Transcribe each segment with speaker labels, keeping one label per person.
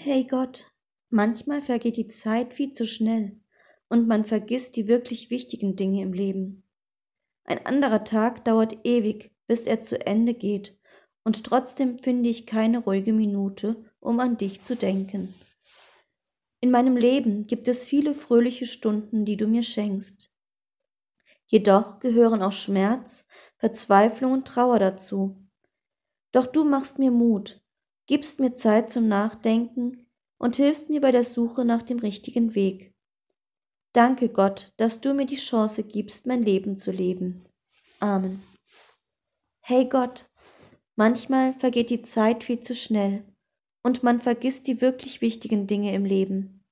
Speaker 1: Hey Gott, manchmal vergeht die Zeit viel zu schnell und man vergisst die wirklich wichtigen Dinge im Leben. Ein anderer Tag dauert ewig, bis er zu Ende geht, und trotzdem finde ich keine ruhige Minute, um an dich zu denken. In meinem Leben gibt es viele fröhliche Stunden, die du mir schenkst. Jedoch gehören auch Schmerz, Verzweiflung und Trauer dazu. Doch du machst mir Mut, gibst mir Zeit zum Nachdenken und hilfst mir bei der Suche nach dem richtigen Weg. Danke Gott, dass du mir die Chance gibst, mein Leben zu leben. Amen. Hey Gott, manchmal vergeht die Zeit viel zu schnell und man vergisst die wirklich wichtigen Dinge im Leben.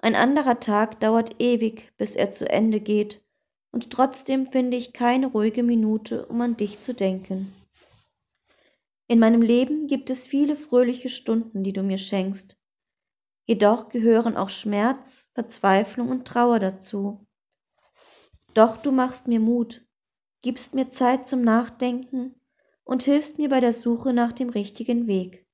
Speaker 1: Ein anderer Tag dauert ewig, bis er zu Ende geht, und trotzdem finde ich keine ruhige Minute, um an dich zu denken. In meinem Leben gibt es viele fröhliche Stunden, die du mir schenkst. Jedoch gehören auch Schmerz, Verzweiflung und Trauer dazu. Doch du machst mir Mut, gibst mir Zeit zum Nachdenken und hilfst mir bei der Suche nach dem richtigen Weg.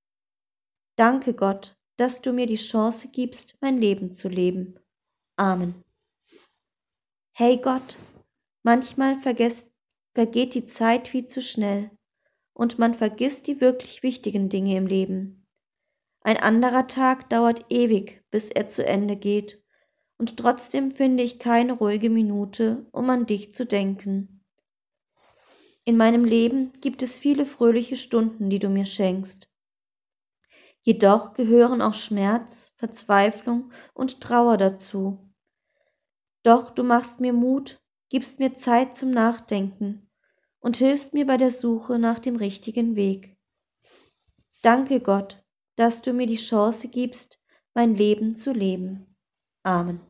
Speaker 1: Danke Gott, dass du mir die Chance gibst, mein Leben zu leben. Amen. Hey Gott, manchmal vergesst, vergeht die Zeit viel zu schnell und man vergisst die wirklich wichtigen Dinge im Leben. Ein anderer Tag dauert ewig, bis er zu Ende geht, und trotzdem finde ich keine ruhige Minute, um an dich zu denken. In meinem Leben gibt es viele fröhliche Stunden, die du mir schenkst. Jedoch gehören auch Schmerz, Verzweiflung und Trauer dazu. Doch du machst mir Mut, gibst mir Zeit zum Nachdenken und hilfst mir bei der Suche nach dem richtigen Weg. Danke Gott, dass du mir die Chance gibst, mein Leben zu leben. Amen.